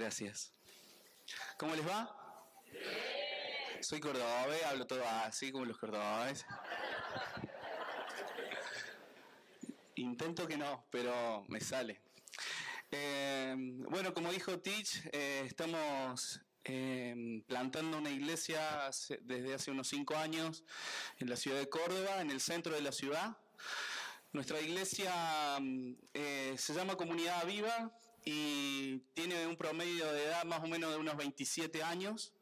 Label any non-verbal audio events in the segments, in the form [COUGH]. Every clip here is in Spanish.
Gracias. ¿Cómo les va? Soy cordobés, hablo todo así como los cordobés. Intento que no, pero me sale. Eh, bueno, como dijo Teach, eh, estamos eh, plantando una iglesia desde hace unos cinco años en la ciudad de Córdoba, en el centro de la ciudad. Nuestra iglesia se llama Comunidad Viva y tiene un promedio de edad más o menos de unos 27 años.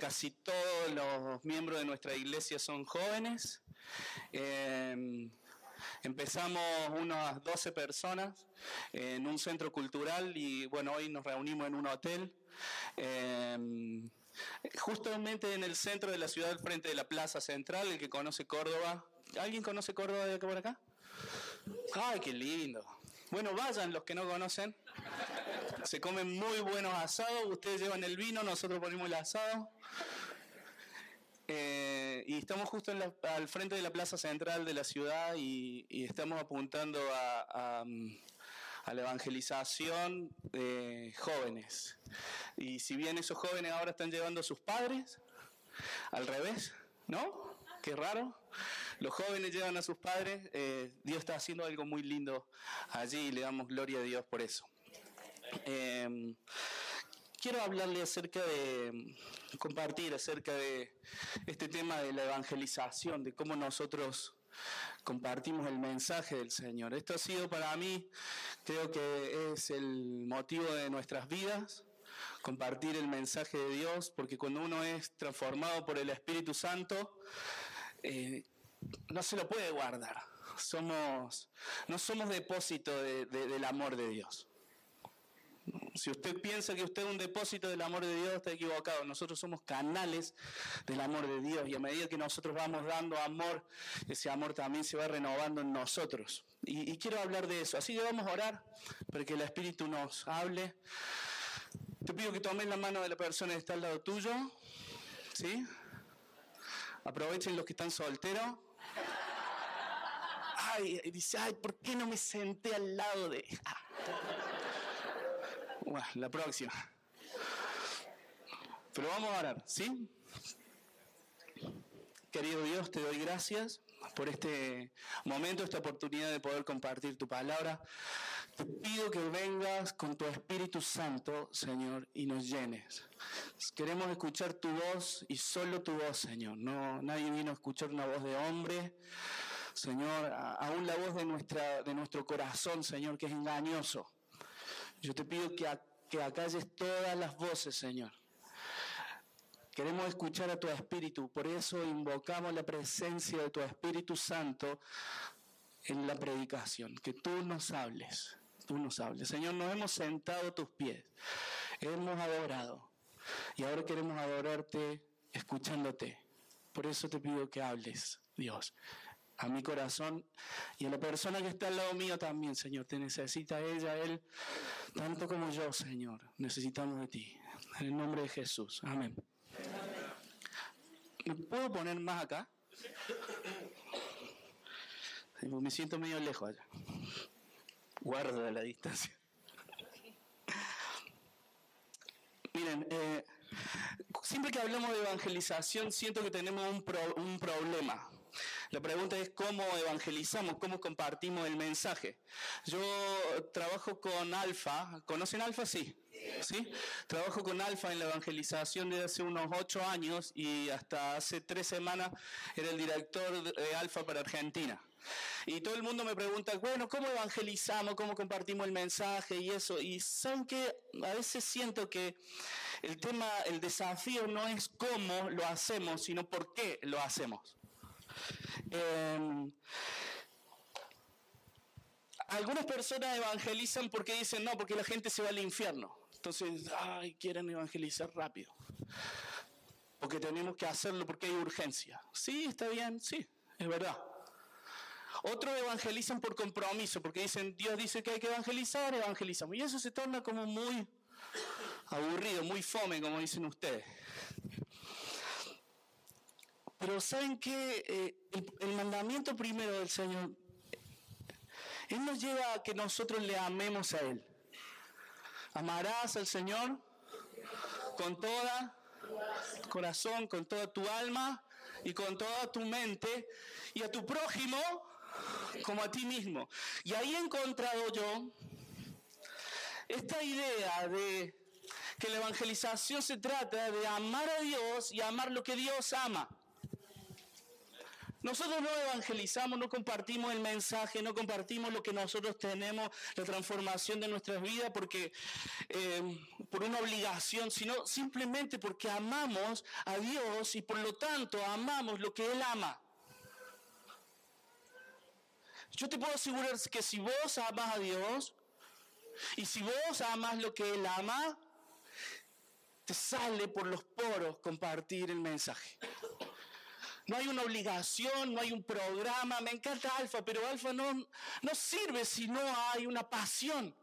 casi todos los miembros de nuestra iglesia son jóvenes. Empezamos unas 12 personas en un centro cultural y bueno, hoy nos reunimos en un hotel. Em, justamente en el centro de la ciudad, frente de la Plaza Central, el que conoce Córdoba. ¿Alguien conoce Córdoba de acá por acá? ¡Ay, qué lindo! Bueno, vayan los que no conocen. Se comen muy buenos asados. Ustedes llevan el vino, nosotros ponemos el asado. Eh, y estamos justo al frente de la plaza central de la ciudad y, estamos apuntando a, la evangelización de jóvenes. Y si bien esos jóvenes ahora están llevando a sus padres, al revés, ¿no? Qué raro. Los jóvenes llevan a sus padres. Eh, Dios está haciendo algo muy lindo allí y le damos gloria a Dios por eso. Eh, quiero hablarle acerca de, compartir acerca de este tema de la evangelización, de cómo nosotros compartimos el mensaje del Señor. Esto ha sido para mí, creo que es el motivo de nuestras vidas, compartir el mensaje de Dios, porque cuando uno es transformado por el Espíritu Santo, eh, no se lo puede guardar. Somos, no somos depósito del amor de Dios. Si usted piensa que usted es un depósito del amor de Dios, está equivocado. Nosotros somos canales del amor de Dios y a medida que nosotros vamos dando amor, ese amor también se va renovando en nosotros. Y, quiero hablar de eso. Así que vamos a orar para que el Espíritu nos hable. Te pido que tomes la mano de la persona que está al lado tuyo. ¿Sí? Aprovechen los que están solteros. Ay, dice, ay, ¿por qué no me senté al lado de... Bueno, la próxima. Pero vamos a orar, ¿sí? Querido Dios, te doy gracias por este momento, esta oportunidad de poder compartir tu palabra. Te pido que vengas con tu Espíritu Santo, Señor, y nos llenes. Queremos escuchar tu voz y solo tu voz, Señor. No, nadie vino a escuchar una voz de hombre, Señor, aún la voz de, nuestra, de nuestro corazón, Señor, que es engañoso. Yo te pido que, que acalles todas las voces, Señor. Queremos escuchar a tu Espíritu, por eso invocamos la presencia de tu Espíritu Santo en la predicación, que tú nos hables, tú nos hables. Señor, nos hemos sentado a tus pies, hemos adorado y ahora queremos adorarte escuchándote. Por eso te pido que hables, Dios, a mi corazón y a la persona que está al lado mío también, Señor. Te necesita ella, él, tanto como yo, Señor. Necesitamos de ti. En el nombre de Jesús. Amén. ¿Me puedo poner más acá? Me siento medio lejos allá. Guarda la distancia. Miren, eh, siempre que hablamos de evangelización siento que tenemos un, un problema. La pregunta es cómo evangelizamos, cómo compartimos el mensaje. Yo trabajo con Alfa, ¿conocen Alfa? Sí. ¿Sí? Trabajo con Alfa en la evangelización desde hace unos ocho años y hasta hace tres semanas era el director de Alfa para Argentina. Y todo el mundo me pregunta, bueno, ¿cómo evangelizamos? ¿Cómo compartimos el mensaje y eso? Y saben que a veces siento que el tema, el desafío no es cómo lo hacemos, sino por qué lo hacemos. Em, algunas personas evangelizan porque dicen, no, porque la gente se va al infierno. Entonces, ay, quieren evangelizar rápido. Porque tenemos que hacerlo porque hay urgencia. Sí, está bien, sí, es verdad. Otros evangelizan por compromiso, porque dicen, Dios dice que hay que evangelizar, evangelizamos. Y eso se torna como muy aburrido, muy fome, como dicen ustedes. Pero ¿saben qué? Eh, el, mandamiento primero del Señor, Él nos lleva a que nosotros le amemos a Él. Amarás al Señor con toda corazón, con toda tu alma y con toda tu mente y a tu prójimo como a ti mismo. Y ahí he encontrado yo esta idea de que la evangelización se trata de amar a Dios y amar lo que Dios ama. Nosotros no evangelizamos, no compartimos el mensaje, no compartimos lo que nosotros tenemos, la transformación de nuestras vidas, porque eh, por una obligación, sino simplemente porque amamos a Dios y por lo tanto amamos lo que Él ama. Yo te puedo asegurar que si vos amas a Dios y si vos amas lo que Él ama, te sale por los poros compartir el mensaje. No hay una obligación, no hay un programa. Me encanta Alfa, pero Alfa no, no sirve si no hay una pasión.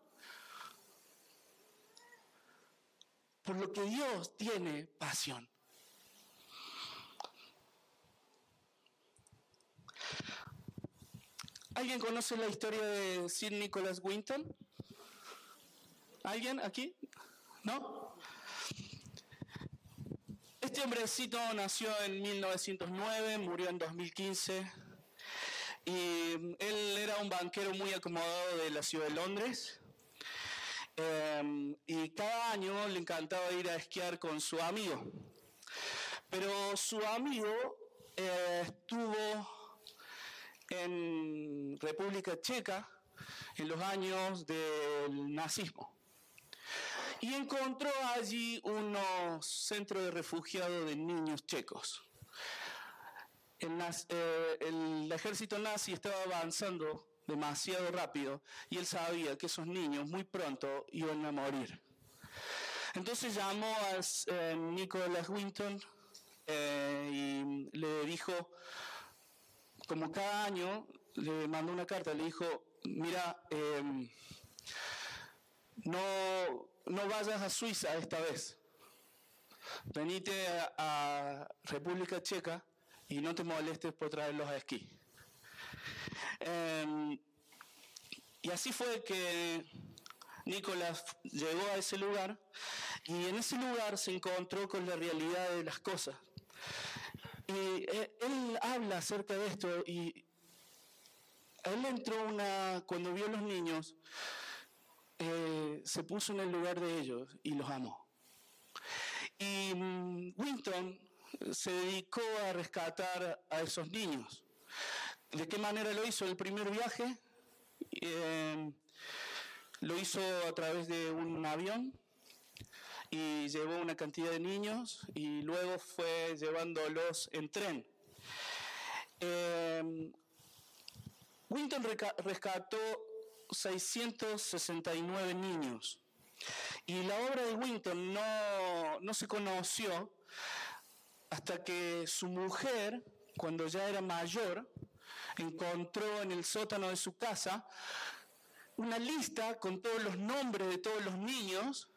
Por lo que Dios tiene pasión. ¿Alguien conoce la historia de Sir Nicholas Winton? ¿Alguien aquí? ¿No? Este hombrecito nació en 1909, murió en 2015 y él era un banquero muy acomodado de la ciudad de Londres. Em, y cada año le encantaba ir a esquiar con su amigo. Pero su amigo eh, estuvo en República Checa en los años del nazismo y encontró allí unos centros de refugiados de niños checos. Eh, el, ejército nazi estaba avanzando demasiado rápido y él sabía que esos niños muy pronto iban a morir. Entonces llamó a eh, Nicholas Winton eh, y le dijo, como cada año, le mandó una carta, le dijo, mira, no, no vayas a Suiza esta vez. Venite a, República Checa y no te molestes por traerlos a esquí. Em, y así fue que Nicolás llegó a ese lugar y en ese lugar se encontró con la realidad de las cosas. Y eh, él habla acerca de esto y él entró una, cuando vio a los niños, eh, se puso en el lugar de ellos y los amó. Y mm, Winton se dedicó a rescatar a esos niños. ¿De qué manera lo hizo? El primer viaje eh, lo hizo a través de un avión y llevó una cantidad de niños y luego fue llevándolos en tren. Eh, Winton rescató 669 niños. Y la obra de Winton no, no se conoció hasta que su mujer, cuando ya era mayor, encontró en el sótano de su casa una lista con todos los nombres de todos los niños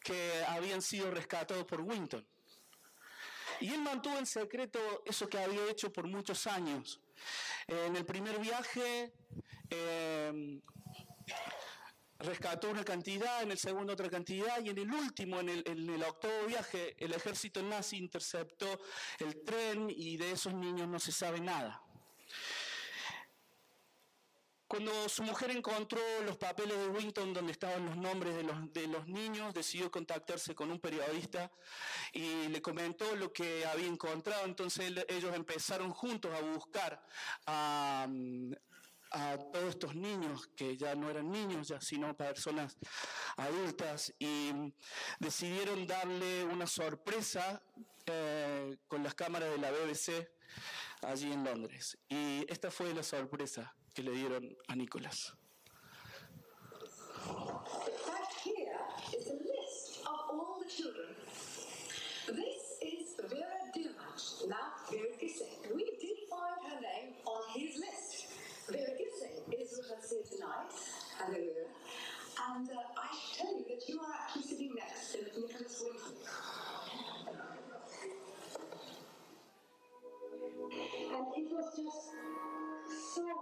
que habían sido rescatados por Winton. Y él mantuvo en secreto eso que había hecho por muchos años. En el primer viaje eh, rescató una cantidad, en el segundo otra cantidad y en el último, en el, en el, octavo viaje, el ejército nazi interceptó el tren y de esos niños no se sabe nada. Cuando su mujer encontró los papeles de Winton donde estaban los nombres de los, de los, niños, decidió contactarse con un periodista y le comentó lo que había encontrado. Entonces ellos empezaron juntos a buscar a, a todos estos niños, que ya no eran niños, ya sino personas adultas, y decidieron darle una sorpresa eh, con las cámaras de la BBC allí en Londres. Y esta fue la sorpresa que le dieron a Nicolás.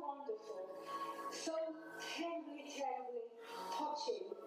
wonderful, so terribly, terribly touching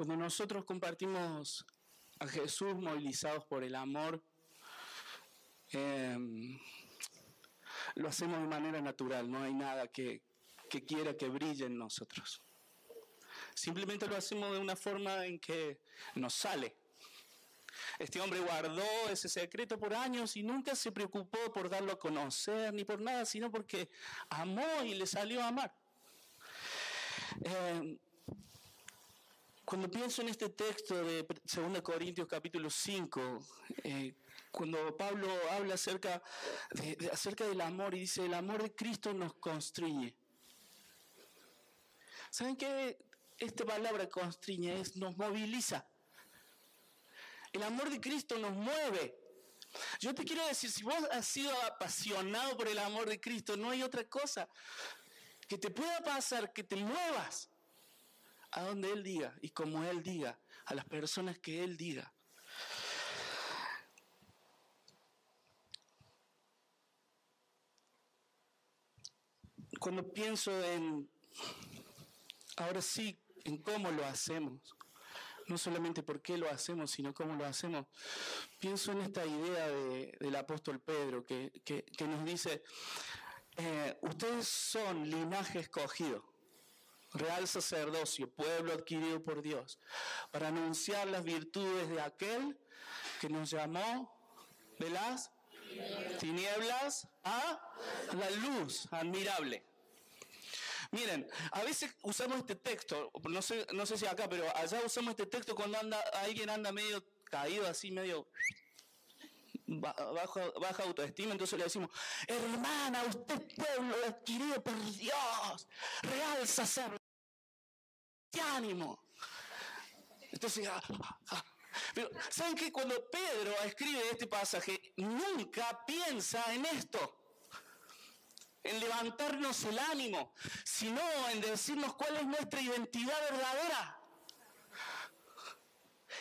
Cuando nosotros compartimos a Jesús movilizados por el amor, em, lo hacemos de manera natural, no hay nada que, quiera que brille en nosotros. Simplemente lo hacemos de una forma en que nos sale. Este hombre guardó ese secreto por años y nunca se preocupó por darlo a conocer ni por nada, sino porque amó y le salió a amar. Eh, cuando pienso en este texto de 2 Corintios capítulo 5, eh, cuando Pablo habla acerca, de, acerca del amor y dice, el amor de Cristo nos constriñe. ¿Saben qué? Esta palabra constriñe es nos moviliza. El amor de Cristo nos mueve. Yo te quiero decir, si vos has sido apasionado por el amor de Cristo, no hay otra cosa que te pueda pasar que te muevas a donde Él diga y como Él diga, a las personas que Él diga. Cuando pienso en, ahora sí, en cómo lo hacemos, no solamente por qué lo hacemos, sino cómo lo hacemos. Pienso en esta idea del apóstol Pedro que, nos dice, eh, ustedes son linaje escogido, real sacerdocio, pueblo adquirido por Dios, para anunciar las virtudes de aquel que nos llamó de las tinieblas a la luz admirable. Miren, a veces usamos este texto, no sé, no sé si acá, pero allá usamos este texto cuando anda, alguien anda medio caído, así medio baja autoestima, entonces le decimos, hermana, usted pueblo adquirido por Dios, real sacerdote, ánimo. Entonces, ah, ah, ah. pero ¿saben que cuando Pedro escribe este pasaje, nunca piensa en esto? en levantarnos el ánimo, sino en decirnos cuál es nuestra identidad verdadera.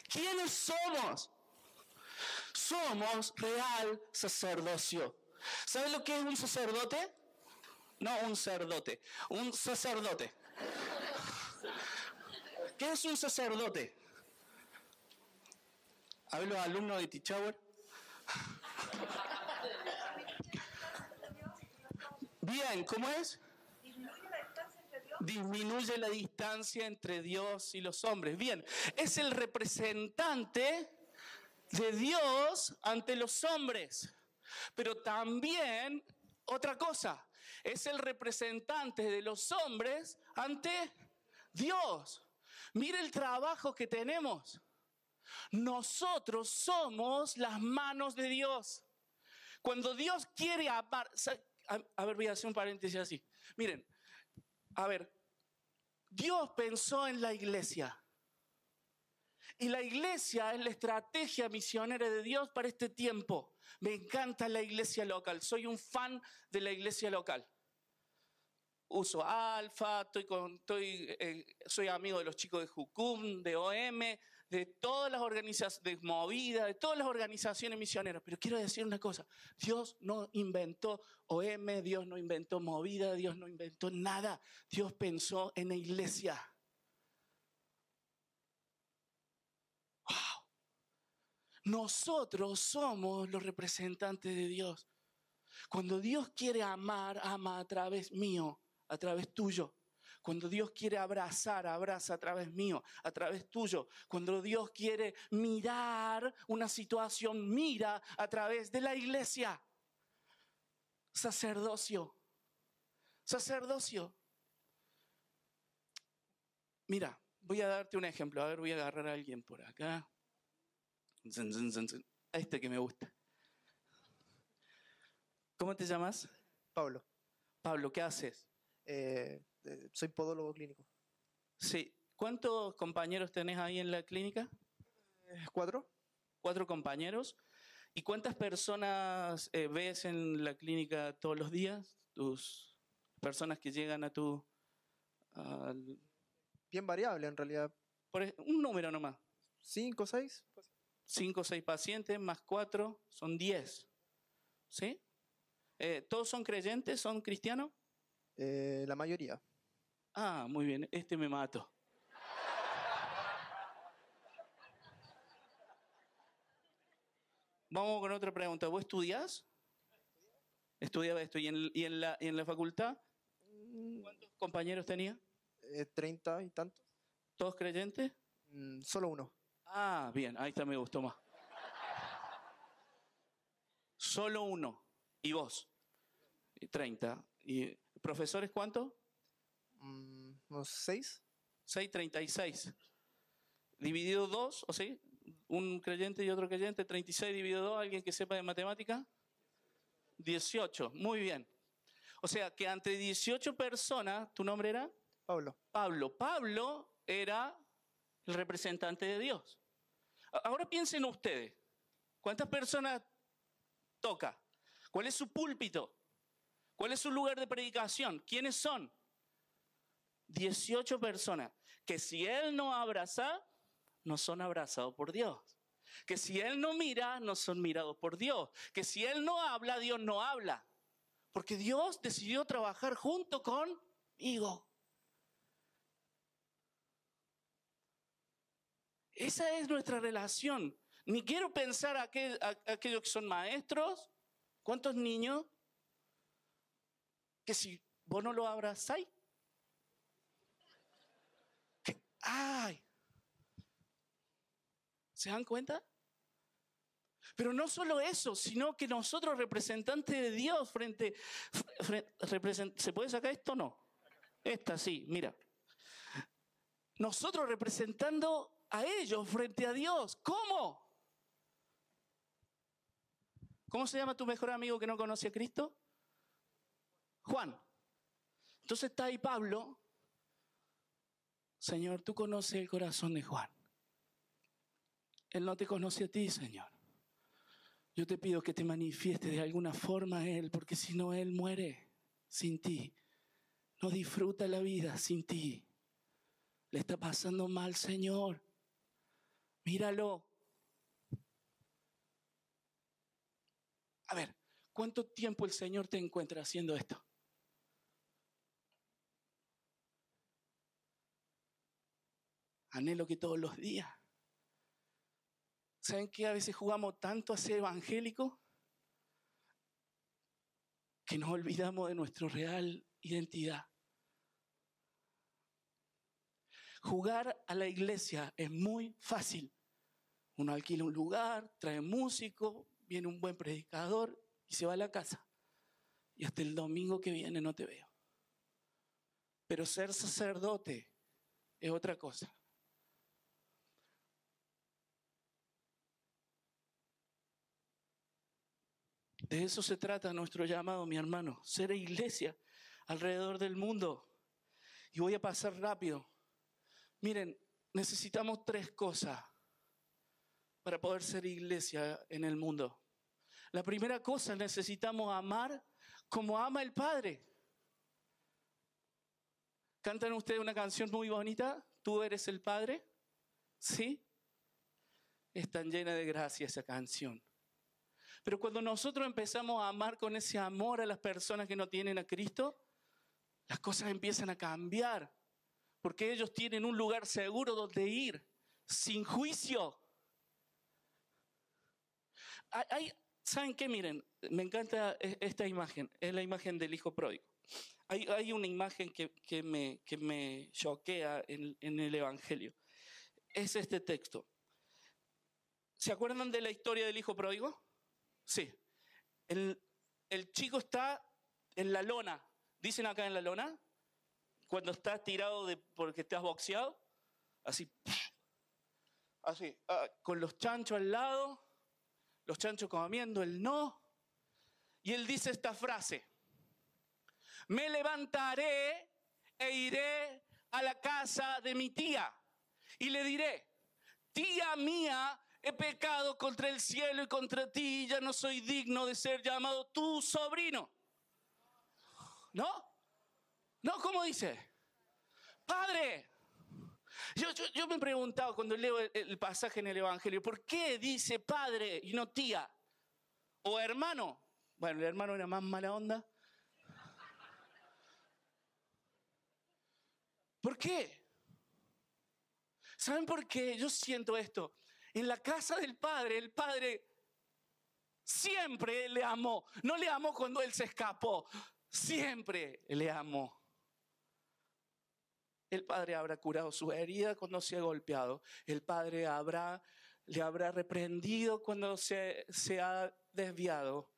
¿Quiénes somos? Somos real sacerdocio. ¿Sabes lo que es un sacerdote? No un sacerdote, un sacerdote. ¿Qué es un sacerdote? Hablo alumnos de Tichauer. Bien, ¿cómo es? Disminuye la distancia entre Dios y los hombres. Bien, es el representante de Dios ante los hombres. Pero también, otra cosa, es el representante de los hombres ante Dios. Mire el trabajo que tenemos. Nosotros somos las manos de Dios. Cuando Dios quiere amar, a, ver, voy a hacer un paréntesis así. Miren, a ver, Dios pensó en la iglesia. Y la iglesia es la estrategia misionera de Dios para este tiempo. Me encanta la iglesia local. Soy un fan de la iglesia local. Uso Alfa, estoy eh, soy amigo de los chicos de Jucum, de OM, de todas las organizaciones, de Movida, de todas las organizaciones misioneras. Pero quiero decir una cosa, Dios no inventó OM, Dios no inventó Movida, Dios no inventó nada. Dios pensó en la iglesia. Wow. Nosotros somos los representantes de Dios. Cuando Dios quiere amar, ama a través mío, a través tuyo. Cuando Dios quiere abrazar, abraza a través mío, a través tuyo. Cuando Dios quiere mirar una situación, mira a través de la iglesia. Sacerdocio. Sacerdocio. Mira, voy a darte un ejemplo. A ver, voy a agarrar a alguien por acá. Este que me gusta. ¿Cómo te llamas? Pablo. Pablo, ¿qué haces? Eh, eh, soy podólogo clínico. Sí. ¿Cuántos compañeros tenés ahí en la clínica? Eh, cuatro. Cuatro compañeros. ¿Y cuántas personas eh, ves en la clínica todos los días? Tus personas que llegan a tu... Bien variable en realidad. Por un número nomás. ¿Cinco, seis? Cinco o seis pacientes más cuatro son diez. ¿Sí? ¿Todos son creyentes? ¿Son cristianos? Eh, la mayoría. Ah, muy bien, este me mato. Vamos con otra pregunta. ¿Vos estudiás? Estudiaba esto. ¿Y en, y en, la, y en la, facultad? Mm. ¿Cuántos compañeros tenía? Eh, treinta y tantos. ¿Todos creyentes? Mm, solo uno. Ah, bien, ahí está, me gustó más. solo uno. ¿Y vos? Treinta. Y profesores cuántos? Mm, unos 6. 6, 36. Dividido 2, ¿o sí? Un creyente y otro creyente, 36 dividido 2, ¿alguien que sepa de matemática? 18, muy bien. O sea que ante 18 personas, ¿tu nombre era? Pablo. Pablo. Pablo era el representante de Dios. Ahora piensen ustedes, ¿cuántas personas toca? ¿Cuál es su púlpito? ¿Cuál es su lugar de predicación? ¿Quiénes son? 18 personas que si él no abraza, no son abrazados por Dios. Que si él no mira, no son mirados por Dios. Que si él no habla, Dios no habla. Porque Dios decidió trabajar junto conmigo. Esa es nuestra relación. Ni quiero pensar a, aquel- a- a aquellos que son maestros. ¿Cuántos niños? Que si vos no lo abrazáis. ¡Ay! ¿Se dan cuenta? Pero no solo eso, sino que nosotros, representantes de Dios, frente, fre- represent- ¿se puede sacar esto o no? Esta sí, mira. Nosotros representando a ellos frente a Dios. ¿Cómo? ¿Cómo se llama tu mejor amigo que no conoce a Cristo? Juan. Entonces está ahí Pablo. Señor, tú conoces el corazón de Juan. Él no te conoce a ti, Señor. Yo te pido que te manifieste de alguna forma a Él, porque si no, Él muere sin ti. No disfruta la vida sin ti. Le está pasando mal, Señor. Míralo. A ver, ¿cuánto tiempo el Señor te encuentra haciendo esto? Anhelo que todos los días. ¿Saben que a veces jugamos tanto a ser evangélico que nos olvidamos de nuestra real identidad? Jugar a la iglesia es muy fácil. Uno alquila un lugar, trae músico, viene un buen predicador y se va a la casa. Y hasta el domingo que viene no te veo. Pero ser sacerdote es otra cosa. De eso se trata nuestro llamado, mi hermano, ser iglesia alrededor del mundo. Y voy a pasar rápido. Miren, necesitamos tres cosas para poder ser iglesia en el mundo. La primera cosa, necesitamos amar como ama el Padre. ¿Cantan ustedes una canción muy bonita? ¿Tú eres el Padre? ¿Sí? Es tan llena de gracia esa canción. Pero cuando nosotros empezamos a amar con ese amor a las personas que no tienen a Cristo, las cosas empiezan a cambiar. Porque ellos tienen un lugar seguro donde ir, sin juicio. Hay- ¿Saben qué? Miren, me encanta e- esta imagen, es la imagen del hijo pródigo. Hay, una imagen que, que me, que me choquea en, en el Evangelio. Es este texto. ¿Se acuerdan de la historia del hijo pródigo? Sí. El, chico está en la lona. ¿Dicen acá en la lona? Cuando estás tirado de, porque has boxeado. Así. Así. ah, con los chanchos al lado. Los chanchos comiendo el no. Y él dice esta frase. Me levantaré e iré a la casa de mi tía. Y le diré, tía mía, he pecado contra el cielo y contra ti, y ya no soy digno de ser llamado tu sobrino. ¿No? ¿No? ¿Cómo dice? Padre. Yo, me he preguntado cuando leo el, el pasaje en el Evangelio, ¿por qué dice padre y no tía? O hermano. Bueno, el hermano era más mala onda. ¿Por qué? ¿Saben por qué? Yo siento esto. En la casa del Padre, el Padre siempre le amó. No le amó cuando él se escapó, siempre le amó. El Padre habrá curado su herida cuando se ha golpeado. El Padre habrá, le habrá reprendido cuando se, se ha desviado.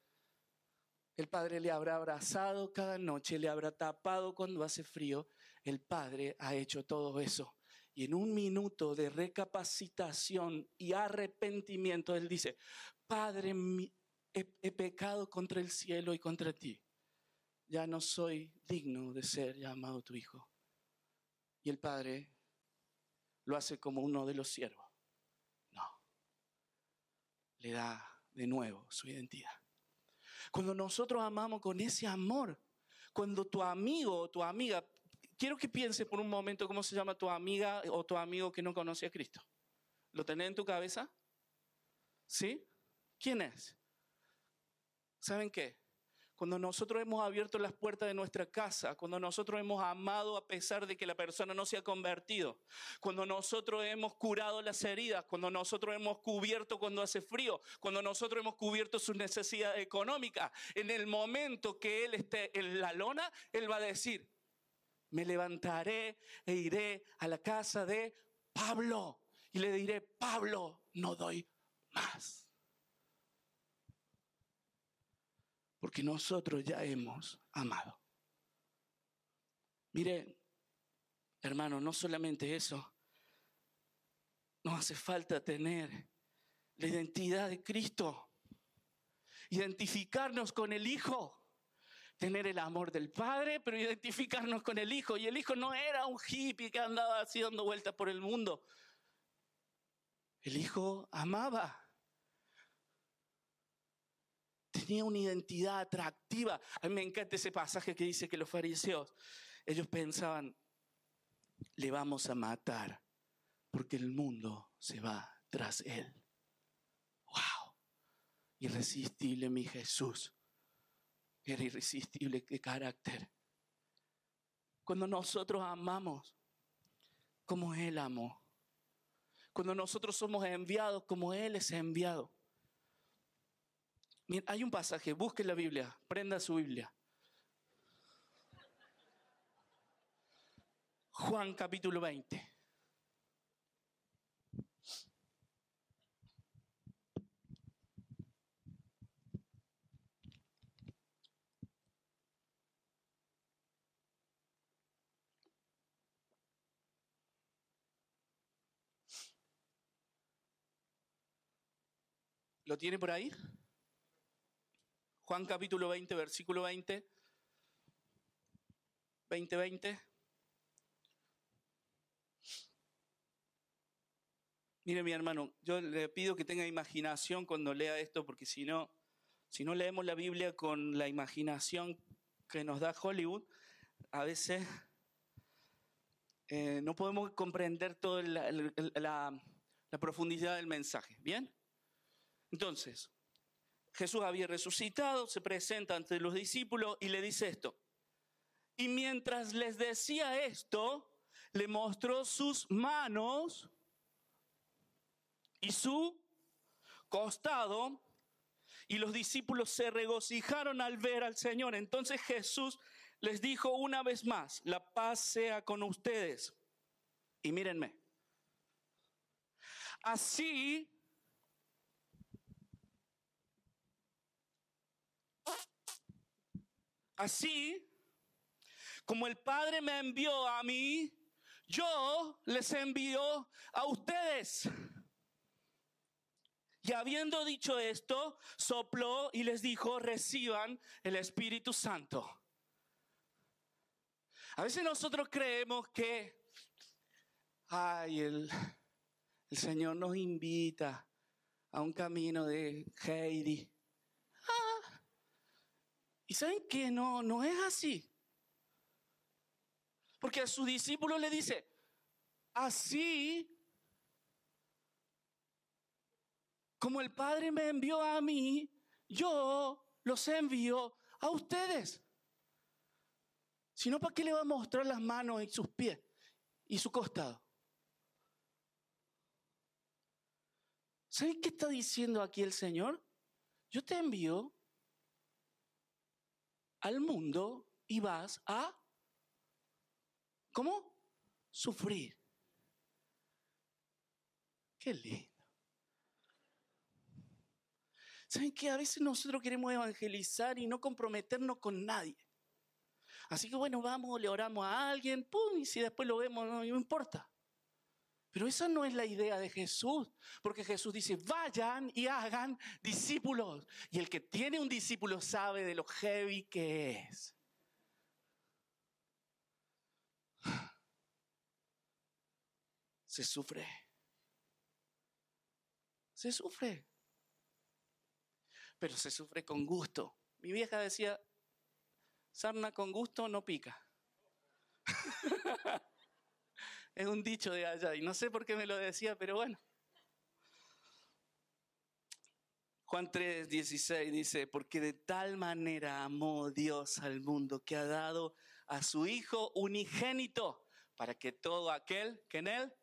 El Padre le habrá abrazado cada noche, le habrá tapado cuando hace frío. El Padre ha hecho todo eso. Y en un minuto de recapacitación y arrepentimiento, Él dice, Padre, he, he pecado contra el cielo y contra ti. Ya no soy digno de ser llamado tu hijo. Y el Padre lo hace como uno de los siervos. No. Le da de nuevo su identidad. Cuando nosotros amamos con ese amor, cuando tu amigo o tu amiga, quiero que piense por un momento cómo se llama tu amiga o tu amigo que no conoce a Cristo. ¿Lo tenés en tu cabeza? ¿Sí? ¿Quién es? ¿Saben qué? Cuando nosotros hemos abierto las puertas de nuestra casa, cuando nosotros hemos amado a pesar de que la persona no se ha convertido, cuando nosotros hemos curado las heridas, cuando nosotros hemos cubierto cuando hace frío, cuando nosotros hemos cubierto sus necesidades económicas, en el momento que Él esté en la lona, Él va a decir, me levantaré e iré a la casa de Pablo y le diré, Pablo, no doy más. porque nosotros ya hemos amado. Mire, hermano, no solamente eso, nos hace falta tener la identidad de Cristo, identificarnos con el Hijo, tener el amor del Padre, pero identificarnos con el Hijo. Y el Hijo no era un hippie que andaba así dando vueltas por el mundo. El Hijo amaba tenía una identidad atractiva. A mí me encanta ese pasaje que dice que los fariseos, ellos pensaban, le vamos a matar porque el mundo se va tras él. ¡Wow! Irresistible mi Jesús. Era irresistible de carácter. Cuando nosotros amamos como Él amó. Cuando nosotros somos enviados como Él es enviado. Hay un pasaje, busque la Biblia, prenda su Biblia. Juan capítulo 20. ¿Lo tiene por ahí? Juan capítulo 20, versículo 20. 20, 20. Mire mi hermano, yo le pido que tenga imaginación cuando lea esto, porque si no, si no leemos la Biblia con la imaginación que nos da Hollywood, a veces eh, no podemos comprender toda la, la- profundidad del mensaje. ¿Bien? Entonces, Jesús había resucitado, se presenta ante los discípulos y le dice esto. Y mientras les decía esto, le mostró sus manos y su costado, y los discípulos se regocijaron al ver al Señor. Entonces Jesús les dijo una vez más, la paz sea con ustedes. Y mírenme, así Así como el Padre me envió a mí, yo les envío a ustedes. Y habiendo dicho esto, sopló y les dijo, reciban el Espíritu Santo. A veces nosotros creemos que, ay, el, el Señor nos invita a un camino de Heidi. Y saben que no, no es así. Porque a sus discípulos le dice, así como el Padre me envió a mí, yo los envío a ustedes. Si no, ¿para qué le va a mostrar las manos y sus pies y su costado? ¿Saben qué está diciendo aquí el Señor? yo te envío al mundo y vas a, ¿cómo? Sufrir. Qué lindo. ¿Saben qué? A veces nosotros queremos evangelizar y no comprometernos con nadie. Así que bueno, vamos, le oramos a alguien, pum, y si después lo vemos, no, no importa. Pero esa no es la idea de Jesús, porque Jesús dice, vayan y hagan discípulos. Y el que tiene un discípulo sabe de lo heavy que es. Se sufre. Se sufre. Pero se sufre con gusto. Mi vieja decía, sarna con gusto no pica. [LAUGHS] es un dicho de allá y no sé por qué me lo decía, pero bueno. Juan 3, 16 dice, porque de tal manera amó Dios al mundo que ha dado a su Hijo unigénito para que todo aquel que en Él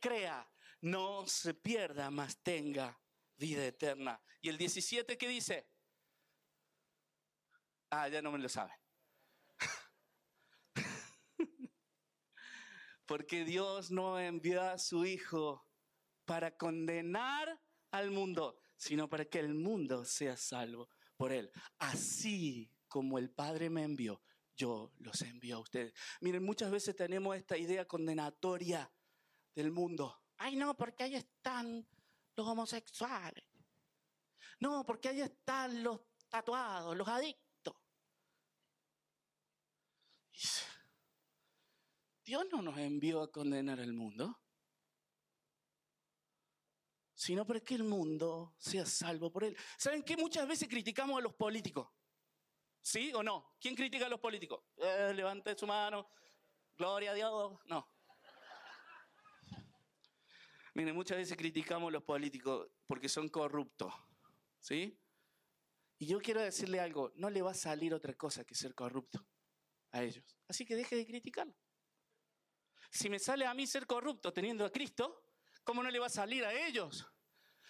crea no se pierda, mas tenga vida eterna. Y el 17, ¿qué dice? Ah, ya no me lo saben. Porque Dios no envió a su Hijo para condenar al mundo, sino para que el mundo sea salvo por Él. Así como el Padre me envió, yo los envío a ustedes. Miren, muchas veces tenemos esta idea condenatoria del mundo. Ay, no, porque ahí están los homosexuales. No, porque ahí están los tatuados, los adictos. Dios no nos envió a condenar al mundo, sino para que el mundo sea salvo por él. ¿Saben qué? Muchas veces criticamos a los políticos. ¿Sí o no? ¿Quién critica a los políticos? Eh, levante su mano. Gloria a Dios. No. Miren, muchas veces criticamos a los políticos porque son corruptos. ¿Sí? Y yo quiero decirle algo, no le va a salir otra cosa que ser corrupto a ellos. Así que deje de criticarlo. Si me sale a mí ser corrupto teniendo a Cristo, ¿cómo no le va a salir a ellos?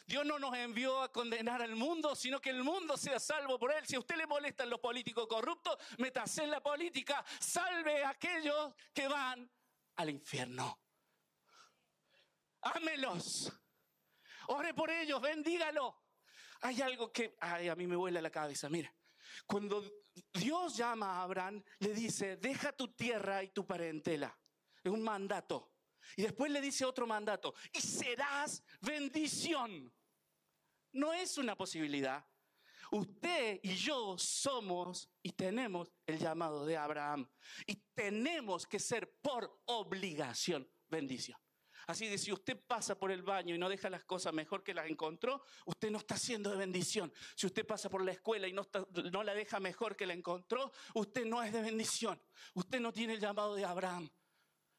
Dios no nos envió a condenar al mundo, sino que el mundo sea salvo por él. Si a usted le molestan los políticos corruptos, métase en la política, salve a aquellos que van al infierno. Ámelos. Ore por ellos, bendígalo. Hay algo que a mí me vuela la cabeza. Mira, cuando Dios llama a Abraham, le dice, deja tu tierra y tu parentela. Es un mandato. Y después le dice otro mandato, y serás bendición. No es una posibilidad. Usted y yo somos y tenemos el llamado de Abraham. Y tenemos que ser por obligación bendición. Así que si usted pasa por el baño y no deja las cosas mejor que las encontró, usted no está siendo de bendición. Si usted pasa por la escuela y no, está- no la deja mejor que la encontró, usted no es de bendición. Usted no tiene el llamado de Abraham.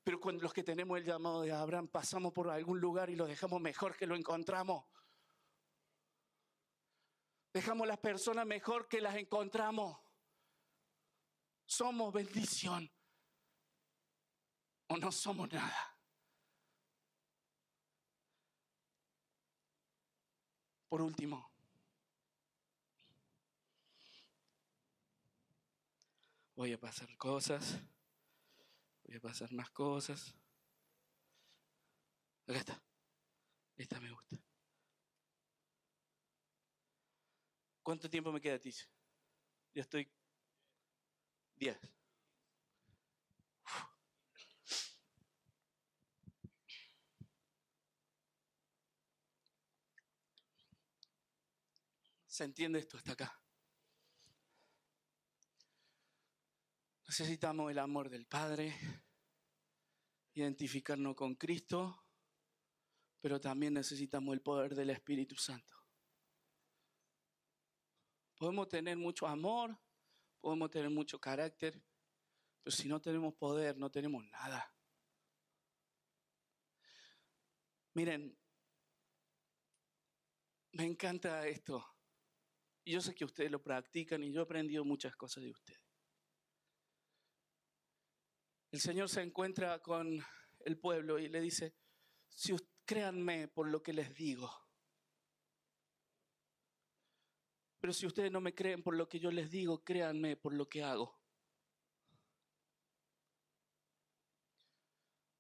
Pero cuando los que tenemos el llamado de Abraham pasamos por algún lugar y lo dejamos mejor que lo encontramos. Dejamos las personas mejor que las encontramos. Somos bendición. O no somos nada. Por último, voy a pasar cosas, voy a pasar más cosas. Acá está, esta me gusta. ¿Cuánto tiempo me queda, Tiz? Ya estoy. Diez. ¿Se entiende esto hasta acá? Necesitamos el amor del Padre, identificarnos con Cristo, pero también necesitamos el poder del Espíritu Santo. Podemos tener mucho amor, podemos tener mucho carácter, pero si no tenemos poder, no tenemos nada. Miren, me encanta esto. Y yo sé que ustedes lo practican y yo he aprendido muchas cosas de ustedes. El Señor se encuentra con el pueblo y le dice, si créanme por lo que les digo. Pero si ustedes no me creen por lo que yo les digo, créanme por lo que hago.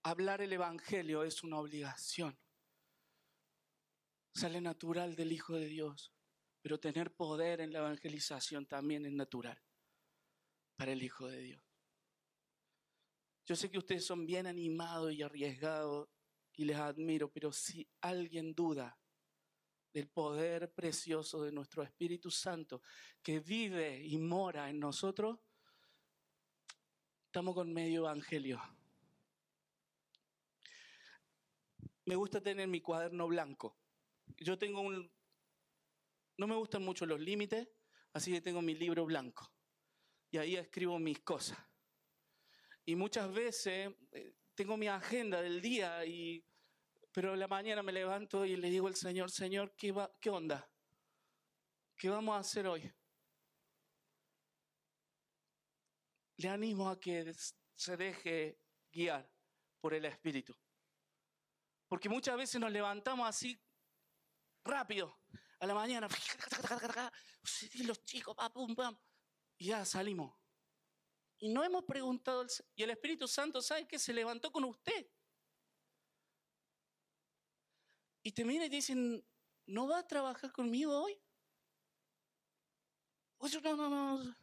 Hablar el Evangelio es una obligación. Sale natural del Hijo de Dios, pero tener poder en la evangelización también es natural para el Hijo de Dios. Yo sé que ustedes son bien animados y arriesgados y les admiro, pero si alguien duda del poder precioso de nuestro Espíritu Santo que vive y mora en nosotros, estamos con medio evangelio. Me gusta tener mi cuaderno blanco. Yo tengo un... No me gustan mucho los límites, así que tengo mi libro blanco. Y ahí escribo mis cosas. Y muchas veces eh, tengo mi agenda del día y pero la mañana me levanto y le digo al Señor, Señor, ¿qué, va, ¿qué onda? ¿Qué vamos a hacer hoy? Le animo a que se deje guiar por el Espíritu. Porque muchas veces nos levantamos así rápido, a la mañana, [LAUGHS] los chicos, pam, y ya salimos. Y no hemos preguntado, y el Espíritu Santo sabe que se levantó con usted. Y te miran y dicen, ¿no va a trabajar conmigo hoy? Oye, no, no, no.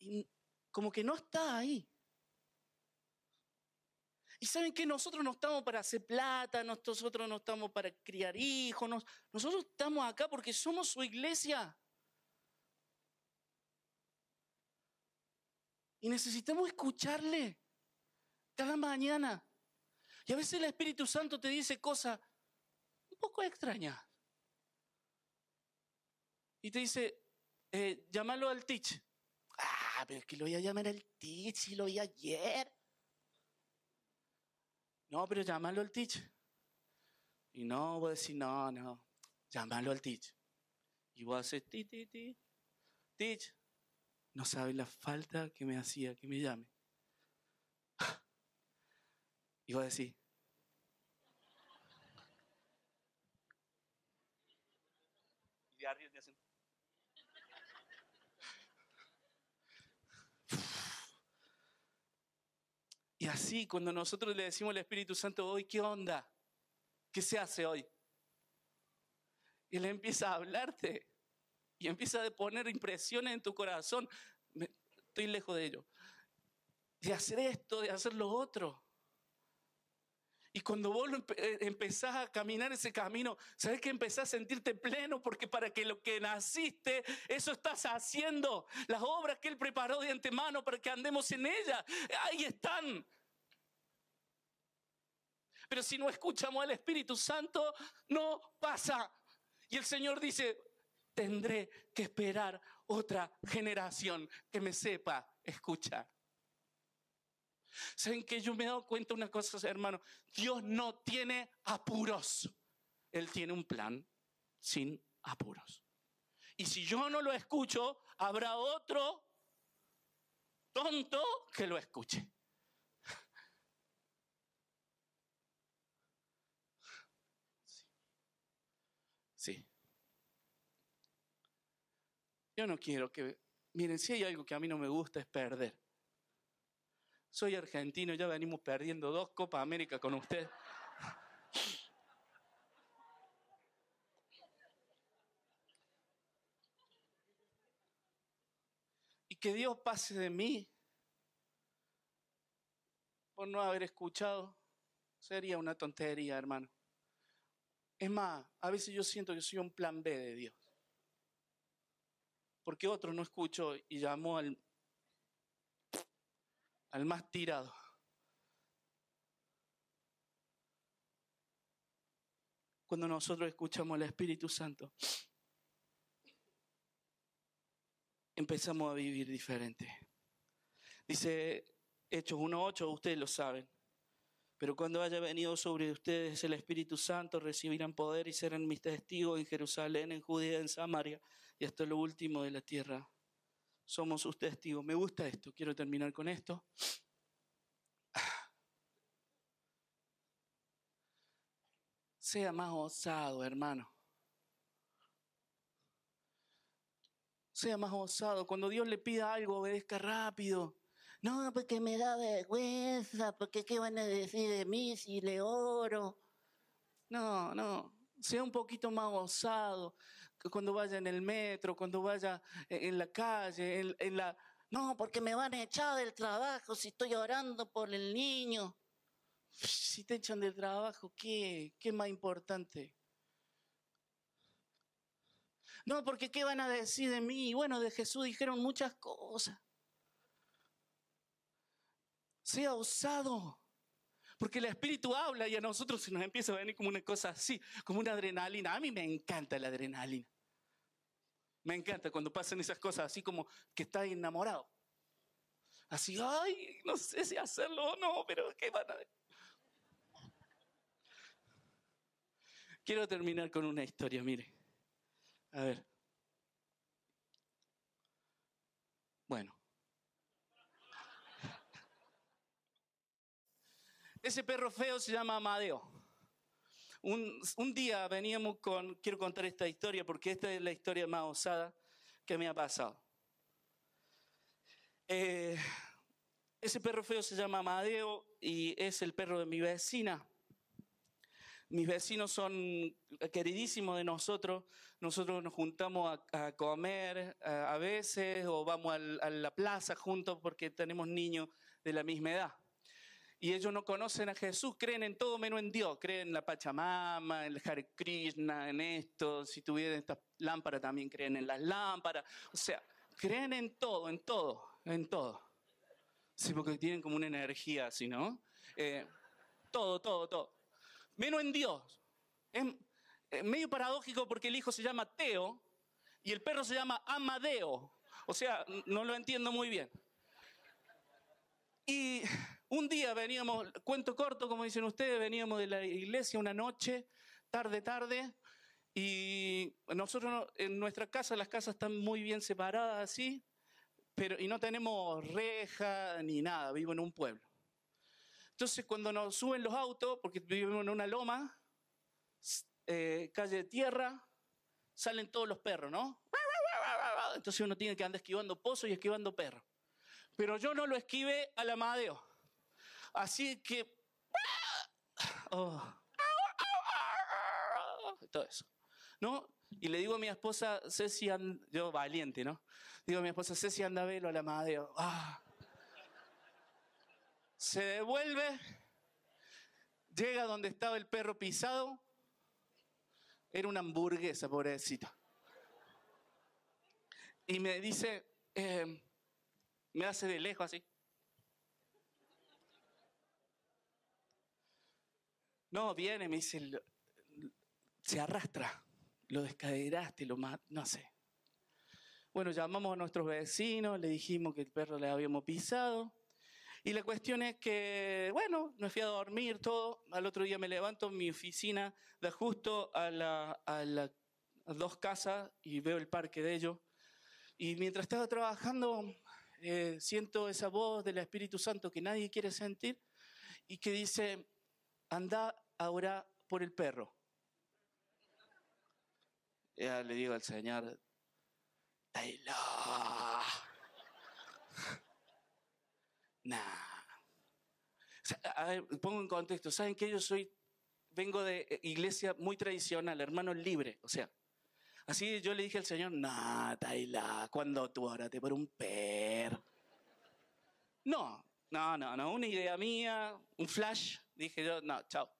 Y como que no está ahí. Y saben que nosotros no estamos para hacer plata, nosotros no estamos para criar hijos, nosotros estamos acá porque somos su iglesia. Y necesitamos escucharle cada mañana. Y a veces el Espíritu Santo te dice cosas poco extraña. Y te dice, eh, llámalo al teach. Ah, pero es que lo voy a llamar al teach y lo oí ayer. No, pero llámalo al teach. Y no, voy a decir, no, no, llámalo al teach. Y voy a hacer, ti, ti, ti. Teach, no sabe la falta que me hacía que me llame. [LAUGHS] Y voy a decir, Y así, cuando nosotros le decimos al Espíritu Santo, hoy, ¿qué onda? ¿Qué se hace hoy? Y Él empieza a hablarte y empieza a poner impresiones en tu corazón. estoy lejos de ello. De hacer esto, de hacer lo otro. Y cuando vos eh, empezás a caminar ese camino, ¿sabes que empezás a sentirte pleno? Porque para que lo que naciste, eso estás haciendo. Las obras que Él preparó de antemano para que andemos en ellas, ahí están. Pero si no escuchamos al Espíritu Santo, no pasa. Y el Señor dice, tendré que esperar otra generación que me sepa escuchar. ¿Saben que yo me he dado cuenta de una cosa, hermano? Dios no tiene apuros. Él tiene un plan sin apuros. Y si yo no lo escucho, habrá otro tonto que lo escuche. Sí. Yo no quiero que... Miren, si hay algo que a mí no me gusta es perder. Soy argentino, ya venimos perdiendo dos Copas América con usted. Y que Dios pase de mí por no haber escuchado sería una tontería, hermano. Es más, a veces yo siento que soy un plan B de Dios. Porque otro no escuchó y llamó al al más tirado. Cuando nosotros escuchamos al Espíritu Santo, empezamos a vivir diferente. Dice Hechos 1.8, ustedes lo saben. Pero cuando haya venido sobre ustedes el Espíritu Santo, recibirán poder y serán mis testigos en Jerusalén, en Judea, en Samaria y hasta lo último de la tierra somos sus testigos. Me gusta esto, quiero terminar con esto. Sea más osado, hermano. sea más osado. Cuando Dios le pida algo, obedezca rápido. No, porque me da vergüenza, porque qué van a decir de mí si le oro. No, no, sea un poquito más osado. Cuando vaya en el metro, cuando vaya en en la calle, en, la... No, porque me van a echar del trabajo si estoy orando por el niño. Si te echan del trabajo, ¿qué? ¿Qué es más importante? No, porque ¿qué van a decir de mí? Bueno, de Jesús dijeron muchas cosas. Sea osado. Porque el Espíritu habla y a nosotros se nos empieza a venir como una cosa así, como una adrenalina. A mí me encanta la adrenalina. Me encanta cuando pasan esas cosas, así como que estás enamorado. Así, ay, no sé si hacerlo o no, pero ¿qué van a Quiero terminar con una historia, mire. A ver. Bueno. Ese perro feo se llama Amadeo. Un, día veníamos con, quiero contar esta historia porque esta es la historia más osada que me ha pasado. Eh, ese perro feo se llama Amadeo y es el perro de mi vecina. Mis vecinos son queridísimos de nosotros. Nosotros nos juntamos a, comer a, a veces o vamos a la plaza juntos porque tenemos niños de la misma edad. Y ellos no conocen a Jesús, creen en todo menos en Dios. Creen en la Pachamama, en el Hare Krishna, en esto. Si tuvieran esta lámpara también creen en las lámparas. O sea, creen en todo, en todo, en todo. Sí, porque tienen como una energía así, ¿no? Eh, todo, todo, todo. Menos en Dios. Es eh, medio paradójico porque el hijo se llama Teo y el perro se llama Amadeo. O sea, no lo entiendo muy bien. Y un día veníamos, cuento corto, como dicen ustedes, veníamos de la iglesia una noche, tarde, tarde, y nosotros no- en nuestra casa, las casas están muy bien separadas así, pero y no tenemos reja ni nada, vivo en un pueblo. Entonces cuando nos suben los autos, porque vivimos en una loma, eh, calle de tierra, salen todos los perros, ¿no? Entonces uno tiene que andar esquivando pozos y esquivando perros. Pero yo no lo esquivé al Amadeo. Así que... oh. Todo eso. ¿No? Y le digo a mi esposa, Ceci, and- yo valiente, ¿no? Digo a mi esposa, Ceci, anda a al Amadeo. Ah. Se devuelve, llega donde estaba el perro pisado. Era una hamburguesa, pobrecito. Y me dice, eh, me hace de lejos así. No, viene, me dice, "Lo- se arrastra, lo descaderaste, lo más, no sé. Bueno, llamamos a nuestros vecinos, le dijimos que el perro le habíamos pisado. Y la cuestión es que, bueno, me fui a dormir todo. Al otro día me levanto, mi oficina da justo a, la, a, la- dos casas y veo el parque de ellos. Y mientras estaba trabajando, eh, siento esa voz del Espíritu Santo que nadie quiere sentir y que dice, anda ahora por el perro. Ya le digo al Señor, Taylor. [LAUGHS] Nah. A ver, pongo en contexto. ¿Saben que yo soy, vengo de eh, iglesia muy tradicional, hermano libre? O sea, así yo le dije al Señor, nah, Taylor, cuando tú oraste por un perro. No, no, no, no, una idea mía, un flash. Dije yo, no, chao.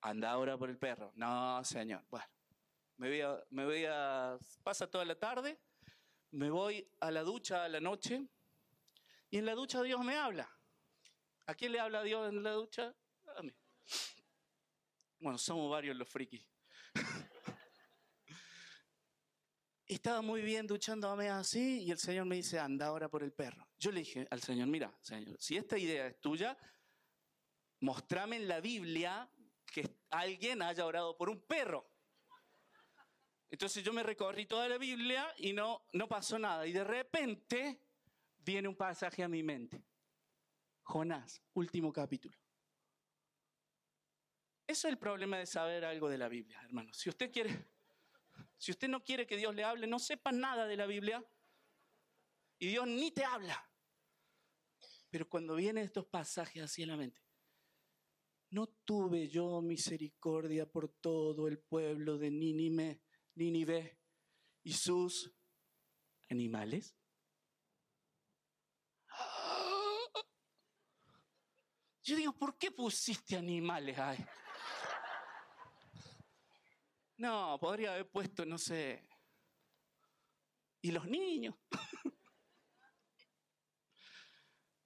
Anda ahora por el perro. No, señor. Bueno, me voy a, me voy pasa toda la tarde, me voy a la ducha a la noche y en la ducha Dios me habla. ¿A quién le habla Dios en la ducha? A mí. Bueno, somos varios los frikis. [LAUGHS] Estaba muy bien duchándome así y el Señor me dice, anda ahora por el perro. Yo le dije al Señor, mira, Señor, si esta idea es tuya, mostrame en la Biblia que alguien haya orado por un perro. Entonces yo me recorrí toda la Biblia y no, no pasó nada. Y de repente viene un pasaje a mi mente. Jonás, último capítulo. Eso es el problema de saber algo de la Biblia, hermano. Si usted quiere, Si usted no quiere que Dios le hable, no sepa nada de la Biblia y Dios ni te habla. Pero cuando vienen estos pasajes así en la mente, no tuve yo misericordia por todo el pueblo de Nínive, Nínive y sus animales. Yo digo, ¿por qué pusiste animales ahí? No, podría haber puesto, no sé. ¿Y los niños? [LAUGHS]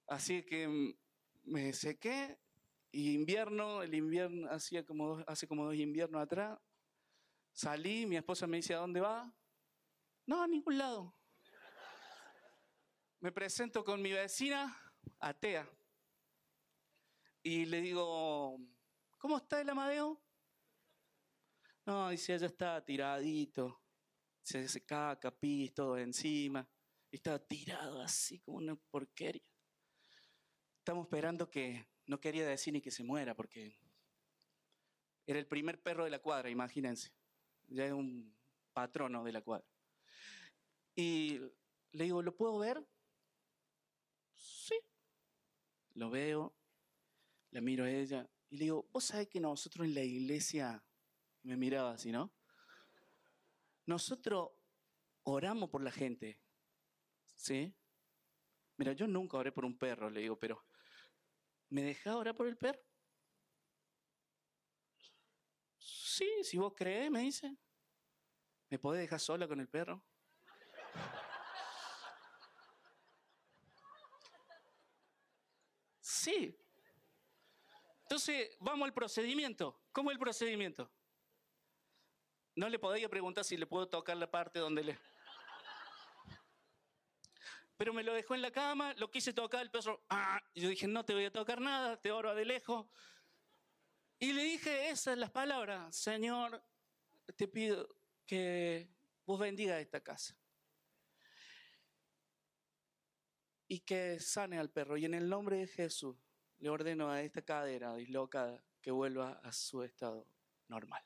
Así que me sequé y invierno, el invierno hacía como hace como dos inviernos atrás. Salí, mi esposa me dice, ¿a dónde va? No, a ningún lado. Me presento con mi vecina, atea. Y le digo, ¿cómo está el Amadeo? No, dice, ella está tiradito. Se, se caca, pis, todo encima. Y estaba tirado así como una porquería. Estamos esperando que, no quería decir ni que se muera, porque era el primer perro de la cuadra, imagínense. Ya es un patrono de la cuadra. Y le digo, ¿lo puedo ver? Sí. Lo veo, la miro a ella y le digo, ¿vos sabés que nosotros en la iglesia, me miraba así, ¿no? Nosotros oramos por la gente, ¿sí? Mira, yo nunca oré por un perro, le digo, pero ¿me dejás orar por el perro? Sí, si vos crees, me dice. ¿Me podés dejar sola con el perro? Sí. Entonces, vamos al procedimiento. ¿Cómo es el procedimiento? No le podía preguntar si le puedo tocar la parte donde le... Pero me lo dejó en la cama, lo quise tocar, el perro... ¡ah! Yo dije, no te voy a tocar nada, te oro de lejos. Y le dije esas las palabras, Señor, te pido que vos bendiga esta casa. Y que sane al perro. Y en el nombre de Jesús le ordeno a esta cadera dislocada que vuelva a su estado normal.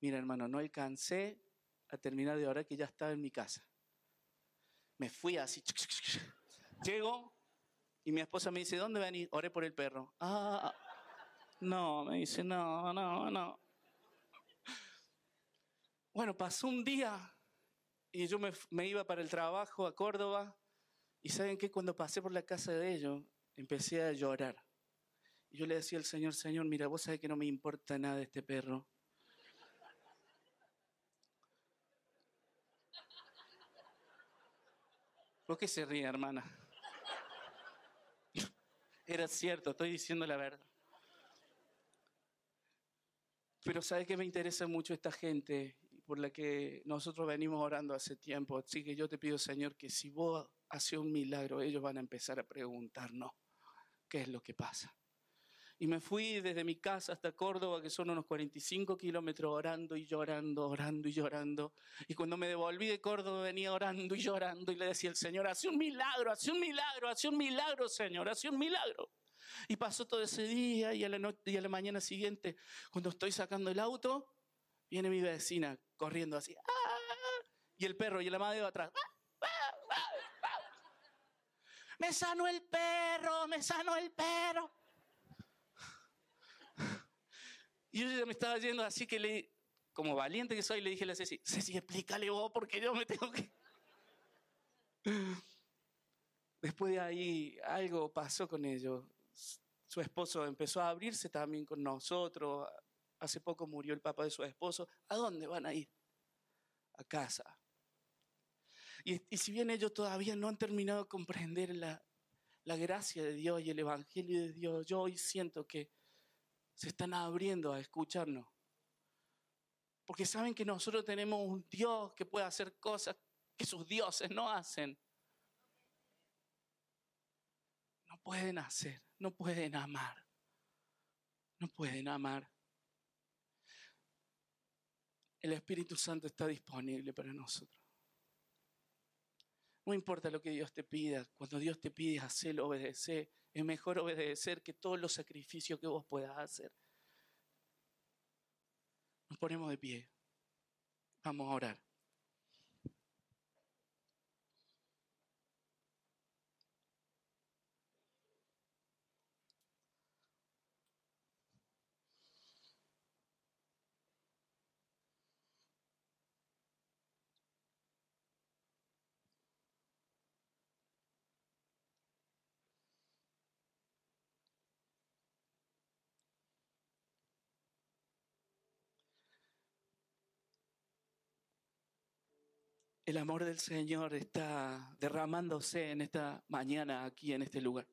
Mira, hermano, no alcancé a terminar de orar que ya estaba en mi casa. Me fui así. Llego y mi esposa me dice, ¿dónde venís? Oré por el perro. Ah, no, me dice, no, no, no. Bueno, pasó un día y yo me, me iba para el trabajo a Córdoba y saben que cuando pasé por la casa de ellos empecé a llorar. Y yo le decía al Señor, Señor, mira, vos sabés que no me importa nada este perro. ¿Por qué se ríe, hermana? Era cierto, estoy diciendo la verdad. Pero ¿sabes que me interesa mucho esta gente por la que nosotros venimos orando hace tiempo? Así que yo te pido, Señor, que si vos haces un milagro, ellos van a empezar a preguntarnos qué es lo que pasa. Y me fui desde mi casa hasta Córdoba, que son unos 45 kilómetros, orando y llorando, orando y llorando. Y cuando me devolví de Córdoba venía orando y llorando y le decía al Señor, hace un milagro, hace un milagro, hace un milagro, Señor, hace un milagro. Y pasó todo ese día y a la, la mañana siguiente, cuando estoy sacando el auto, viene mi vecina corriendo así. ¡ah! Y el perro y el amadeo atrás. ¡ah! ¡ah! ¡ah! ¡ah! Me sanó el perro, me sanó el perro. Y yo ya me estaba yendo así que le, como valiente que soy, le dije a la Ceci, Ceci, explícale vos porque yo me tengo que... Después de ahí algo pasó con ellos. Su esposo empezó a abrirse también con nosotros. Hace poco murió el papá de su esposo. ¿A dónde van a ir? A casa. Y, y si bien ellos todavía no han terminado de comprender la, la gracia de Dios y el Evangelio de Dios, yo hoy siento que se están abriendo a escucharnos. Porque saben que nosotros tenemos un Dios que puede hacer cosas que sus dioses no hacen. No pueden hacer, no pueden amar. No pueden amar. El Espíritu Santo está disponible para nosotros. No importa lo que Dios te pida, cuando Dios te pide hacerlo, obedecer, es mejor obedecer que todos los sacrificios que vos puedas hacer. Nos ponemos de pie. Vamos a orar. El amor del Señor está derramándose en esta mañana aquí en este lugar.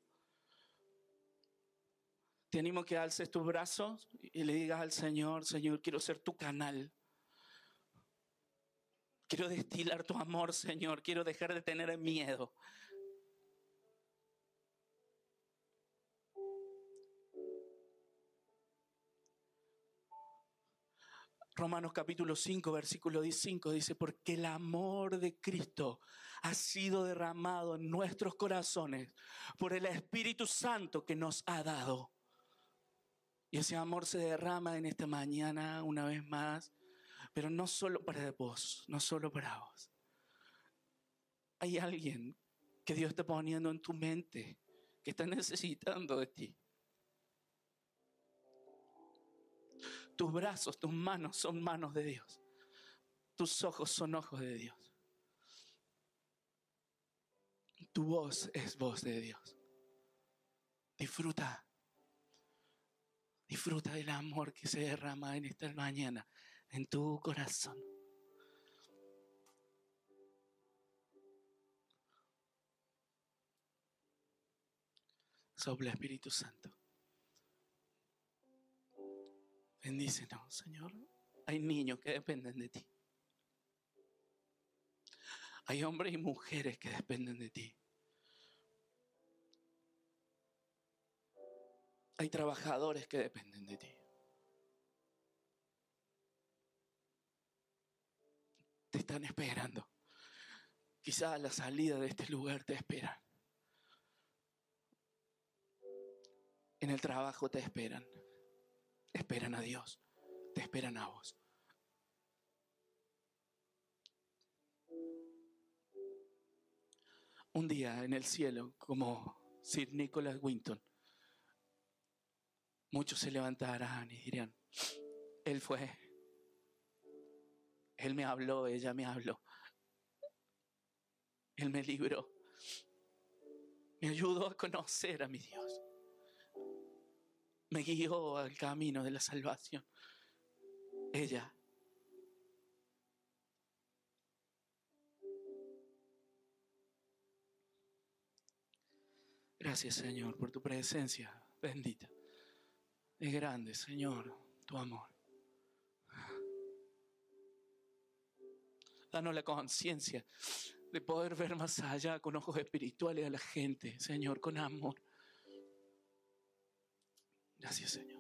Te animo que alces tus brazos y le digas al Señor, Señor, quiero ser tu canal. Quiero destilar tu amor, Señor. Quiero dejar de tener miedo. Romanos capítulo 5, versículo 5 dice, porque el amor de Cristo ha sido derramado en nuestros corazones por el Espíritu Santo que nos ha dado. Y ese amor se derrama en esta mañana una vez más, pero no solo para vos, no solo para vos. Hay alguien que Dios está poniendo en tu mente que está necesitando de ti. Tus brazos, tus manos son manos de Dios. Tus ojos son ojos de Dios. Tu voz es voz de Dios. Disfruta. Disfruta del amor que se derrama en esta mañana en tu corazón. Sopla Espíritu Santo. Bendícenos, Señor. Hay niños que dependen de ti. Hay hombres y mujeres que dependen de ti. Hay trabajadores que dependen de ti. Te están esperando. Quizás a la salida de este lugar te esperan. En el trabajo te esperan. Esperan a Dios. Te esperan a vos. Un día en el cielo, como Sir Nicholas Winton, muchos se levantarán y dirán, Él fue, Él me habló, ella me habló, Él me libró, me ayudó a conocer a mi Dios, me guió al camino de la salvación. Ella Gracias, Señor, por tu presencia bendita. Es grande, Señor, tu amor. Danos la conciencia de poder ver más allá con ojos espirituales a la gente, Señor, con amor. Gracias, Señor.